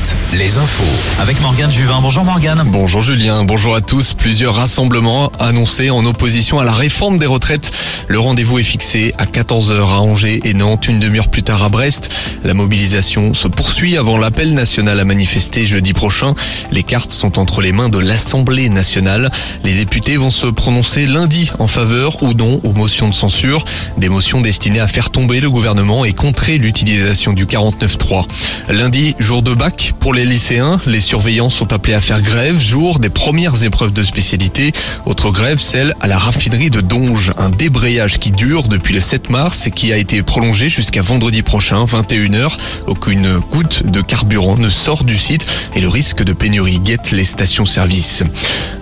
7, les infos. Avec Morgane Juvin. Bonjour Morgane. Bonjour Julien, bonjour à tous. Plusieurs rassemblements annoncés en opposition à la réforme des retraites. Le rendez-vous est fixé à 14h à Angers et Nantes, une demi-heure plus tard à Brest. La mobilisation se poursuit avant l'appel national à manifester jeudi prochain. Les cartes sont entre les mains de l'Assemblée nationale. Les députés vont se prononcer lundi en faveur ou non aux motions de censure. Des motions destinées à faire tomber le gouvernement et contrer l'utilisation du 49.3. Lundi, jour de bac pour les lycéens. Les surveillants sont appelés à faire grève, jour des premières épreuves de spécialité. Autre grève, celle à la raffinerie de Donge. Un débrayage qui dure depuis le 7 mars et qui a été prolongé jusqu'à vendredi prochain, 21h. Aucune goutte de carburant ne sort du site et le risque de pénurie guette les stations-service.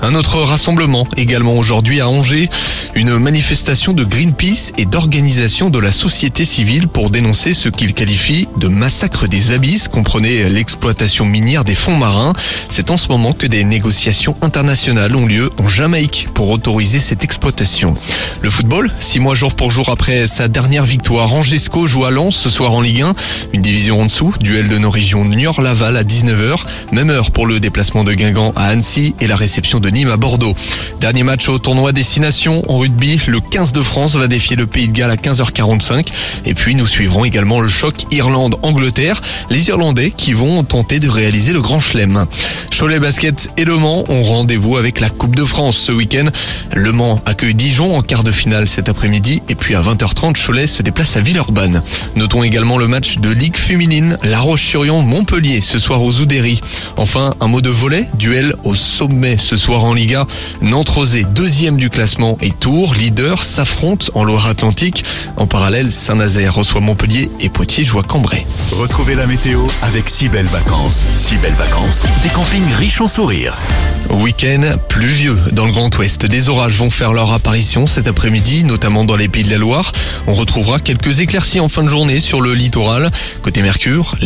Un autre rassemblement également aujourd'hui à Angers. Une manifestation de Greenpeace et d'organisation de la société civile pour dénoncer ce qu'ils qualifient de massacre des abysses, comprenez l'exploitation minière des fonds marins. C'est en ce moment que des négociations internationales ont lieu en Jamaïque pour autoriser cette exploitation. Le football, six mois jour pour jour après sa dernière victoire, Angesco joue à Lens ce soir en Ligue 1. Une division en dessous, duel de nos régions Niort-Laval à 19h. Même heure pour le déplacement de Guingamp à Annecy et la réception de Nîmes à Bordeaux. Dernier match au tournoi Destination en rugby. Le 15 de France va défier le Pays de Galles à 15h45. Et puis nous suivrons également le choc Irlande-Angleterre. Les Irlandais qui vont de réaliser le Grand Chelem. Cholet Basket et Le Mans ont rendez-vous avec la Coupe de France ce week-end. Le Mans accueille Dijon en quart de finale cet après-midi. Et puis à 20h30, Cholet se déplace à Villeurbanne. Notons également le match de Ligue féminine La Roche-sur-Yon-Montpellier ce soir aux Oudéry. Enfin, un mot de volet, duel au sommet ce soir en Liga. Nantes-Rosé, deuxième du classement et Tours, leader, s'affrontent en Loire-Atlantique. En parallèle, Saint-Nazaire reçoit Montpellier et Poitiers joue à Cambrai. Retrouvez la météo avec si belles Si belles vacances, des campings riches en sourires. Week-end pluvieux dans le Grand Ouest. Des orages vont faire leur apparition cet après-midi, notamment dans les Pays de la Loire. On retrouvera quelques éclaircies en fin de journée sur le littoral. Côté Mercure,